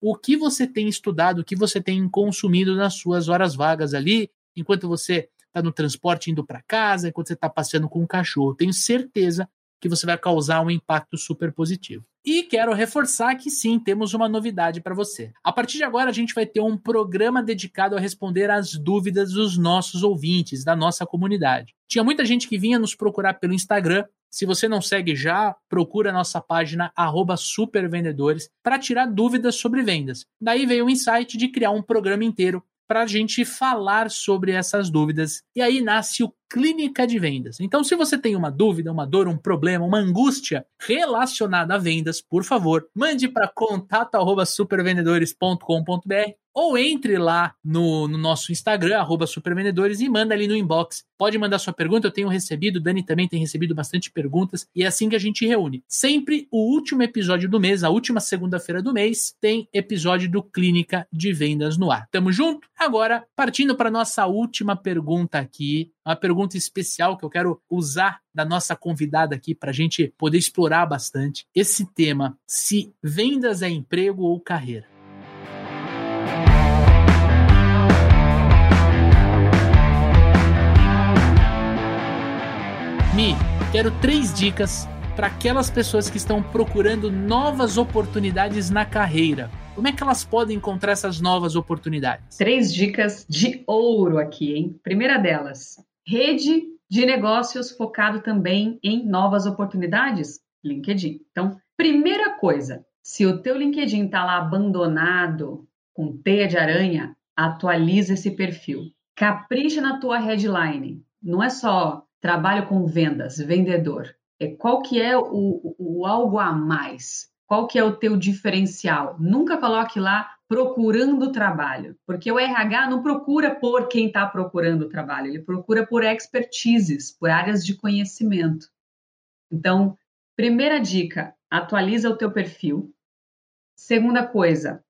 o que você tem estudado, o que você tem consumido nas suas horas vagas ali, enquanto você está no transporte indo para casa, enquanto você está passeando com o cachorro. Tenho certeza que você vai causar um impacto super positivo. E quero reforçar que sim, temos uma novidade para você. A partir de agora, a gente vai ter um programa dedicado a responder às dúvidas dos nossos ouvintes, da nossa comunidade. Tinha muita gente que vinha nos procurar pelo Instagram. Se você não segue já, procura a nossa página supervendedores para tirar dúvidas sobre vendas. Daí veio o insight de criar um programa inteiro para a gente falar sobre essas dúvidas. E aí nasce o Clínica de Vendas. Então, se você tem uma dúvida, uma dor, um problema, uma angústia relacionada a vendas, por favor, mande para contato@supervendedores.com.br ou entre lá no, no nosso Instagram, supervendedores, e manda ali no inbox. Pode mandar sua pergunta, eu tenho recebido, Dani também tem recebido bastante perguntas, e é assim que a gente reúne. Sempre o último episódio do mês, a última segunda-feira do mês, tem episódio do Clínica de Vendas no ar. Tamo junto? Agora, partindo para nossa última pergunta aqui, uma pergunta especial que eu quero usar da nossa convidada aqui para a gente poder explorar bastante esse tema: se vendas é emprego ou carreira. Mi, quero três dicas para aquelas pessoas que estão procurando novas oportunidades na carreira. Como é que elas podem encontrar essas novas oportunidades? Três dicas de ouro aqui, hein? Primeira delas, rede de negócios focado também em novas oportunidades, LinkedIn. Então, primeira coisa, se o teu LinkedIn está lá abandonado, com teia de aranha, atualiza esse perfil. Capricha na tua headline. Não é só trabalho com vendas, vendedor. É qual que é o, o, algo a mais? Qual que é o teu diferencial? Nunca coloque lá procurando trabalho, porque o RH não procura por quem está procurando trabalho, ele procura por expertises, por áreas de conhecimento. Então, primeira dica, atualiza o teu perfil. Segunda coisa,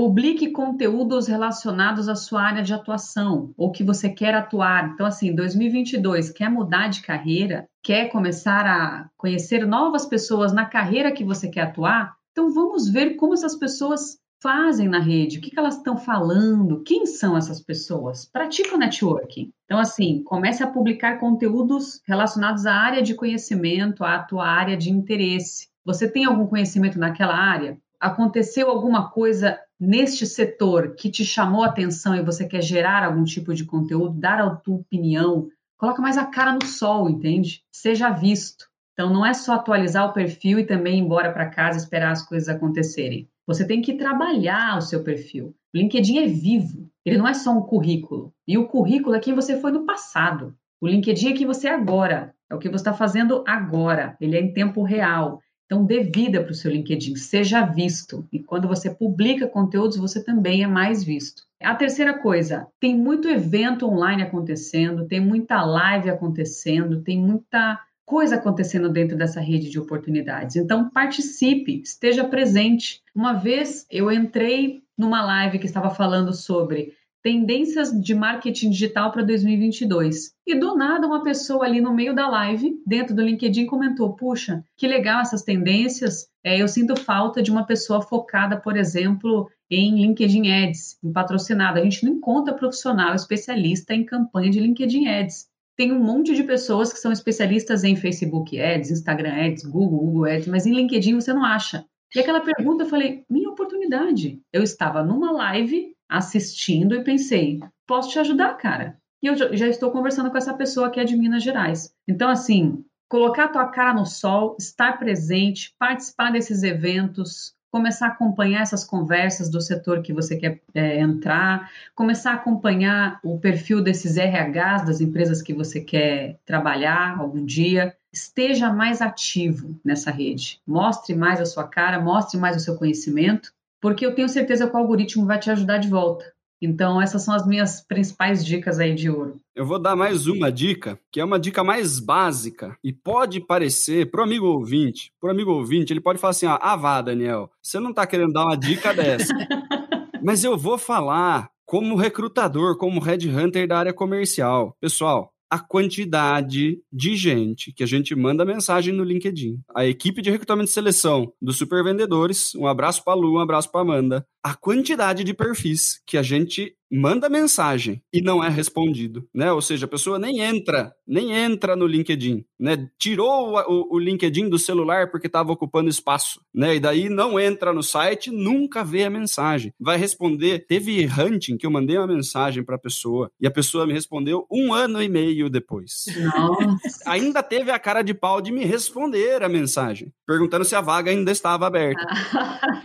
Publique conteúdos relacionados à sua área de atuação ou que você quer atuar. Então, assim, 2022, quer mudar de carreira? Quer começar a conhecer novas pessoas na carreira que você quer atuar? Então, vamos ver como essas pessoas fazem na rede, o que, elas estão falando, quem são essas pessoas. Pratica o networking. Então, assim, comece a publicar conteúdos relacionados à área de conhecimento, à tua área de interesse. Você tem algum conhecimento naquela área? Aconteceu alguma coisa neste setor que te chamou a atenção e você quer gerar algum tipo de conteúdo, dar a tua opinião, coloca mais a cara no sol, entende? Seja visto. Então não é só atualizar o perfil e também ir embora para casa esperar as coisas acontecerem. Você tem que trabalhar o seu perfil. O LinkedIn é vivo, ele não é só um currículo. E o currículo é quem você foi no passado. O LinkedIn é quem você é agora, é o que você está fazendo agora, ele é em tempo real. Então, dê vida para o seu LinkedIn, seja visto. E quando você publica conteúdos, você também é mais visto. A terceira coisa, tem muito evento online acontecendo, tem muita live acontecendo, tem muita coisa acontecendo dentro dessa rede de oportunidades. Então, participe, esteja presente. Uma vez eu entrei numa live que estava falando sobre tendências de marketing digital para 2022. E do nada, uma pessoa ali no meio da live, dentro do LinkedIn, comentou: Puxa, que legal essas tendências. É, eu sinto falta de uma pessoa focada, por exemplo, em LinkedIn Ads, em patrocinado. A gente não encontra profissional especialista em campanha de LinkedIn Ads. Tem um monte de pessoas que são especialistas em Facebook Ads, Instagram Ads, Google, Google Ads, mas em LinkedIn você não acha. E aquela pergunta eu falei: minha oportunidade. Eu estava numa live assistindo e pensei, posso te ajudar, cara. E eu já estou conversando com essa pessoa que é de Minas Gerais. Então, assim, colocar a tua cara no sol, estar presente, participar desses eventos, começar a acompanhar essas conversas do setor que você quer é, entrar, começar a acompanhar o perfil desses RHs das empresas que você quer trabalhar algum dia. Esteja mais ativo nessa rede. Mostre mais a sua cara, mostre mais o seu conhecimento porque eu tenho certeza que o algoritmo vai te ajudar de volta. Então, essas são as minhas principais dicas aí de ouro. Eu vou dar mais uma dica, que é uma dica mais básica e pode parecer pro amigo ouvinte, pro amigo ouvinte, ele pode falar assim: ah, vá, Daniel, você não tá querendo dar uma dica dessa. Mas eu vou falar como recrutador, como headhunter da área comercial. Pessoal, a quantidade de gente que a gente manda mensagem no LinkedIn. A equipe de recrutamento e seleção dos supervendedores, um abraço para Lu, um abraço para Amanda. A quantidade de perfis que a gente manda mensagem e não é respondido, né? Ou seja, a pessoa nem entra, nem entra no LinkedIn, né? Tirou o, o, LinkedIn do celular porque estava ocupando espaço, né? E daí não entra no site, nunca vê a mensagem. Vai responder. Teve hunting que eu mandei uma mensagem para a pessoa e a pessoa me respondeu um ano e meio depois. Ainda teve a cara de pau de me responder a mensagem, perguntando se a vaga ainda estava aberta.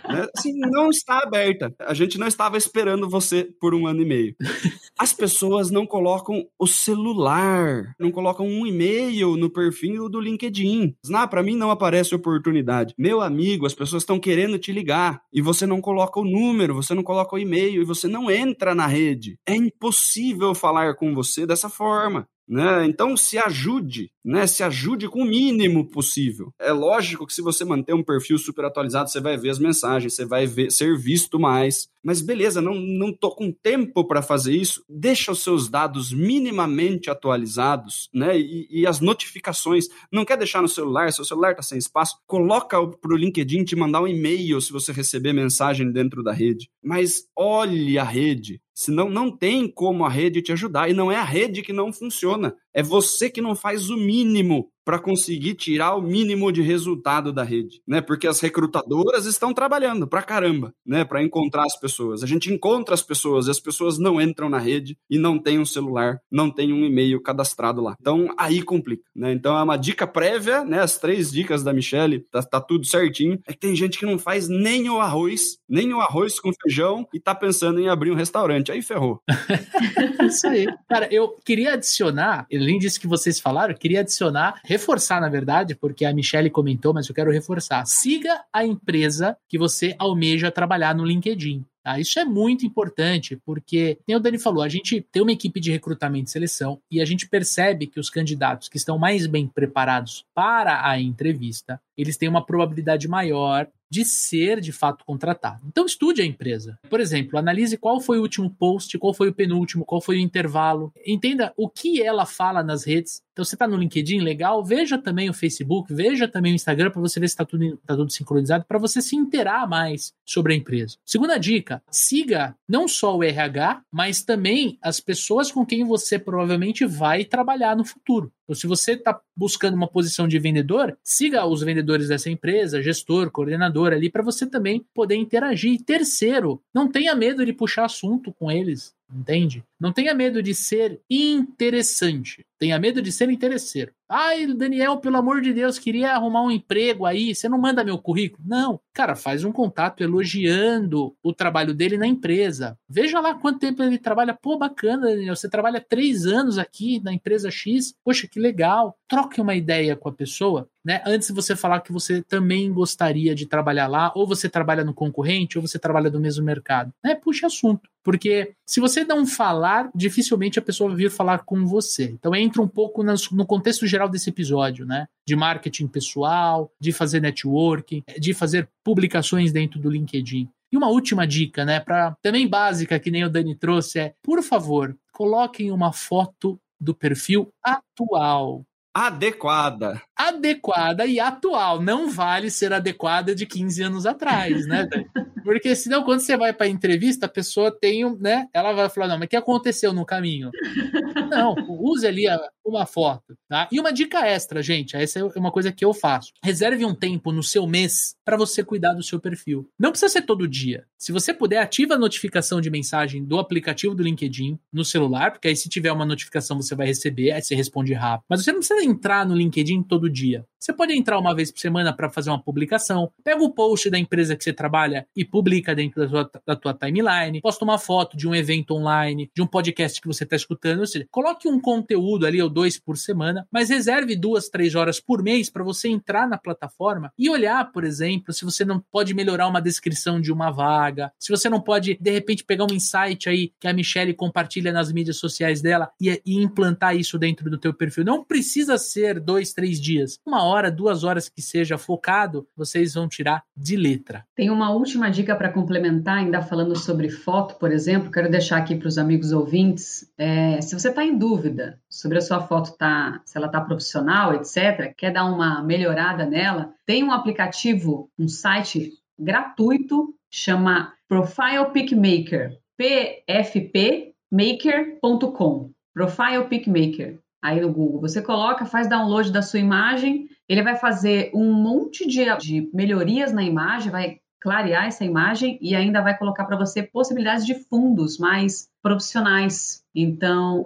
né? Assim, não está aberta. A gente não estava esperando você por um ano e meio. As pessoas não colocam o celular, não colocam um e-mail no perfil do LinkedIn. Ah, para mim não aparece oportunidade. Meu amigo, as pessoas estão querendo te ligar e você não coloca o número, você não coloca o e-mail e você não entra na rede. É impossível falar com você dessa forma. Né? Então se ajude, né? Se ajude com o mínimo possível. É lógico que se você manter um perfil super atualizado, você vai ver as mensagens, você vai ver, ser visto mais. Mas beleza, não, não com tempo para fazer isso. Deixa os seus dados minimamente atualizados, né? E, e, as notificações. Não quer deixar no celular, seu celular tá sem espaço, coloca pro LinkedIn te mandar um e-mail se você receber mensagem dentro da rede. Mas olhe a rede, Senão não tem como a rede te ajudar. E não é a rede que não funciona. É você que não faz o mínimo para conseguir tirar o mínimo de resultado da rede, né? Porque as recrutadoras estão trabalhando pra caramba, né, para encontrar as pessoas. A gente encontra as pessoas e as pessoas não entram na rede e não tem um celular, não tem um e-mail cadastrado lá. Então aí complica, né? Então é uma dica prévia, né? As três dicas da Michelle, tá, tá tudo certinho. É que tem gente que não faz nem o arroz, nem o arroz com feijão e tá pensando em abrir um restaurante. Aí ferrou. Isso aí. Cara, eu queria adicionar, além disso que vocês falaram, queria adicionar reforçar, na verdade, porque a Michelle comentou, mas eu quero reforçar. Siga a empresa que você almeja trabalhar no LinkedIn. Tá? Isso é muito importante, porque, como o Dani falou, a gente tem uma equipe de recrutamento e seleção e a gente percebe que os candidatos que estão mais bem preparados para a entrevista, eles têm uma probabilidade maior de ser de fato contratado. Então estude a empresa. Por exemplo, analise qual foi o último post, qual foi o penúltimo, qual foi o intervalo. Entenda o que ela fala nas redes. Então você está no LinkedIn, legal. Veja também o Facebook, veja também o Instagram para você ver se está tudo, tá tudo sincronizado, para você se inteirar mais sobre a empresa. Segunda dica: siga não só o RH, mas também as pessoas com quem você provavelmente vai trabalhar no futuro. Então, se você está buscando uma posição de vendedor, siga os vendedores dessa empresa, gestor, coordenador ali, para você também poder interagir. E terceiro, não tenha medo de puxar assunto com eles, entende? Não tenha medo de ser interessante. Tenha medo de ser interesseiro. Ai, Daniel, pelo amor de Deus, queria arrumar um emprego aí. Você não manda meu currículo? Não. Cara, faz um contato elogiando o trabalho dele na empresa. Veja lá quanto tempo ele trabalha. Pô, bacana, Daniel. Você trabalha três anos aqui na empresa X. Poxa, que legal. Troque uma ideia com a pessoa né? Antes de você falar que você também gostaria de trabalhar lá, ou você trabalha no concorrente, ou você trabalha no mesmo mercado, né? Puxa assunto. Porque se você não falar, dificilmente a pessoa vai vir falar com você. Então entra um pouco no contexto geral desse episódio, né? De marketing pessoal, de fazer networking, de fazer publicações dentro do LinkedIn. E uma última dica, né, para também básica que nem o Dani trouxe é, por favor, coloquem uma foto do perfil atual. Adequada. Adequada e atual. Não vale ser adequada de 15 anos atrás, né? Porque senão, quando você vai para entrevista, a pessoa tem, né? Ela vai falar, não, mas o que aconteceu no caminho? Não, use ali uma foto, tá? E uma dica extra, gente, essa é uma coisa que eu faço. Reserve um tempo no seu mês para você cuidar do seu perfil. Não precisa ser todo dia. Se você puder, ativa a notificação de mensagem do aplicativo do LinkedIn no celular, porque aí se tiver uma notificação você vai receber, aí você responde rápido. Mas você não precisa entrar no LinkedIn todo dia. Você pode entrar uma vez por semana para fazer uma publicação, pega o post da empresa que você trabalha e publica dentro da tua, da tua timeline, posta uma foto de um evento online, de um podcast que você está escutando, ou seja, coloque um conteúdo ali ou dois por semana, mas reserve duas, três horas por mês para você entrar na plataforma e olhar, por exemplo, se você não pode melhorar uma descrição de uma vaga, se você não pode, de repente, pegar um insight aí que a Michelle compartilha nas mídias sociais dela e, e implantar isso dentro do teu perfil. Não precisa ser dois, três dias. Uma hora hora, duas horas que seja focado, vocês vão tirar de letra. Tem uma última dica para complementar, ainda falando sobre foto, por exemplo, quero deixar aqui para os amigos ouvintes. É, se você está em dúvida sobre a sua foto, tá, se ela está profissional, etc., quer dar uma melhorada nela, tem um aplicativo, um site gratuito, chama Profile Pick Maker. pfpmaker.com. Profile Pic Maker. Aí no Google, você coloca, faz download da sua imagem, ele vai fazer um monte de, de melhorias na imagem, vai clarear essa imagem e ainda vai colocar para você possibilidades de fundos mais profissionais. Então,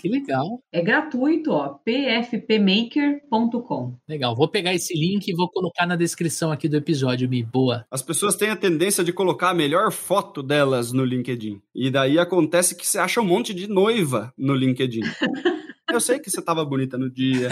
que legal. É gratuito, ó, pfpmaker.com. Legal. Vou pegar esse link e vou colocar na descrição aqui do episódio, me boa. As pessoas têm a tendência de colocar a melhor foto delas no LinkedIn. E daí acontece que você acha um monte de noiva no LinkedIn. Eu sei que você estava bonita no dia,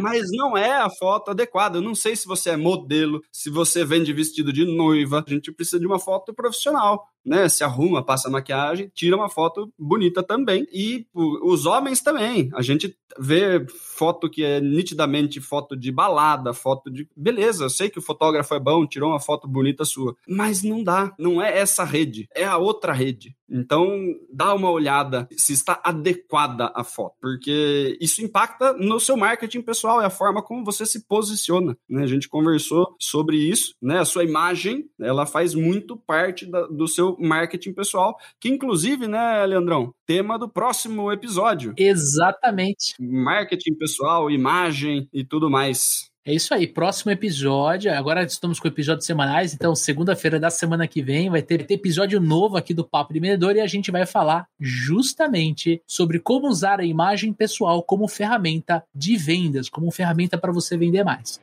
mas não é a foto adequada. Eu não sei se você é modelo, se você vende vestido de noiva. A gente precisa de uma foto profissional né, se arruma, passa maquiagem, tira uma foto bonita também. E os homens também. A gente vê foto que é nitidamente foto de balada, foto de. Beleza, eu sei que o fotógrafo é bom, tirou uma foto bonita sua. Mas não dá. Não é essa rede, é a outra rede. Então, dá uma olhada se está adequada a foto, porque isso impacta no seu marketing pessoal, é a forma como você se posiciona. Né? A gente conversou sobre isso, né? A sua imagem, ela faz muito parte da, do seu marketing pessoal, que inclusive, né, Leandrão, tema do próximo episódio. Exatamente. Marketing pessoal, imagem e tudo mais. É isso aí, próximo episódio. Agora estamos com episódios semanais, então segunda-feira da semana que vem vai ter episódio novo aqui do Papo de Vendedor e a gente vai falar justamente sobre como usar a imagem pessoal como ferramenta de vendas, como ferramenta para você vender mais.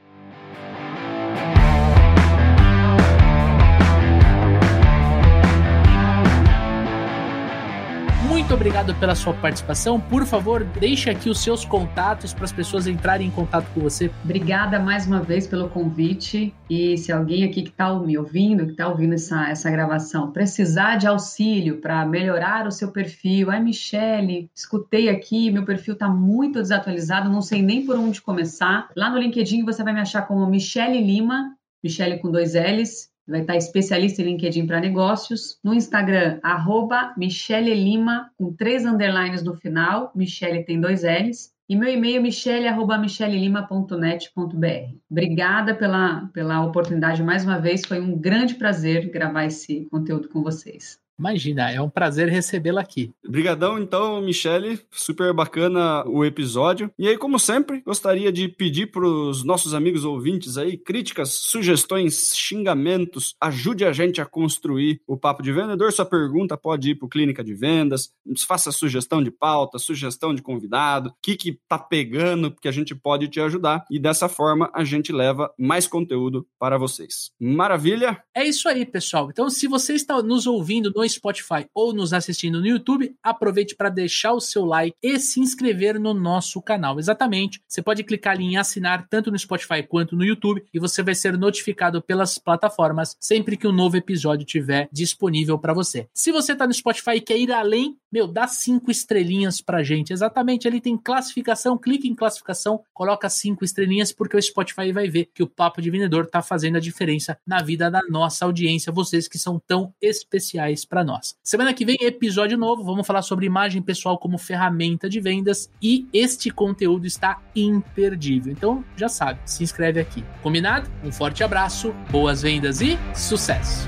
Muito obrigado pela sua participação. Por favor, deixe aqui os seus contatos para as pessoas entrarem em contato com você. Obrigada mais uma vez pelo convite. E se alguém aqui que está me ouvindo, que está ouvindo essa, essa gravação, precisar de auxílio para melhorar o seu perfil, ai, Michele, escutei aqui, meu perfil está muito desatualizado, não sei nem por onde começar. Lá no LinkedIn você vai me achar como Michele Lima, Michele com dois L's, vai estar especialista em LinkedIn para negócios. No Instagram, arroba Michele Lima, com três underlines no final. Michele tem dois L's. E meu e-mail, michele.michelelima.net.br. Obrigada pela, pela oportunidade mais uma vez. Foi um grande prazer gravar esse conteúdo com vocês. Imagina, é um prazer recebê-la aqui. Obrigadão, então, Michele. Super bacana o episódio. E aí, como sempre, gostaria de pedir para os nossos amigos ouvintes aí críticas, sugestões, xingamentos. Ajude a gente a construir o Papo de Vendedor. Sua pergunta pode ir para Clínica de Vendas. Faça sugestão de pauta, sugestão de convidado. O que, que tá pegando, porque a gente pode te ajudar. E dessa forma, a gente leva mais conteúdo para vocês. Maravilha? É isso aí, pessoal. Então, se você está nos ouvindo no Spotify ou nos assistindo no YouTube, aproveite para deixar o seu like e se inscrever no nosso canal. Exatamente. Você pode clicar ali em assinar tanto no Spotify quanto no YouTube e você vai ser notificado pelas plataformas sempre que um novo episódio estiver disponível para você. Se você está no Spotify e quer ir além, meu, dá cinco estrelinhas pra gente. Exatamente, ali tem classificação, clique em classificação, coloca cinco estrelinhas, porque o Spotify vai ver que o Papo de Vendedor tá fazendo a diferença na vida da nossa audiência, vocês que são tão especiais para nós. Semana que vem, episódio novo, vamos falar sobre imagem pessoal como ferramenta de vendas e este conteúdo está imperdível. Então, já sabe, se inscreve aqui. Combinado? Um forte abraço, boas vendas e sucesso!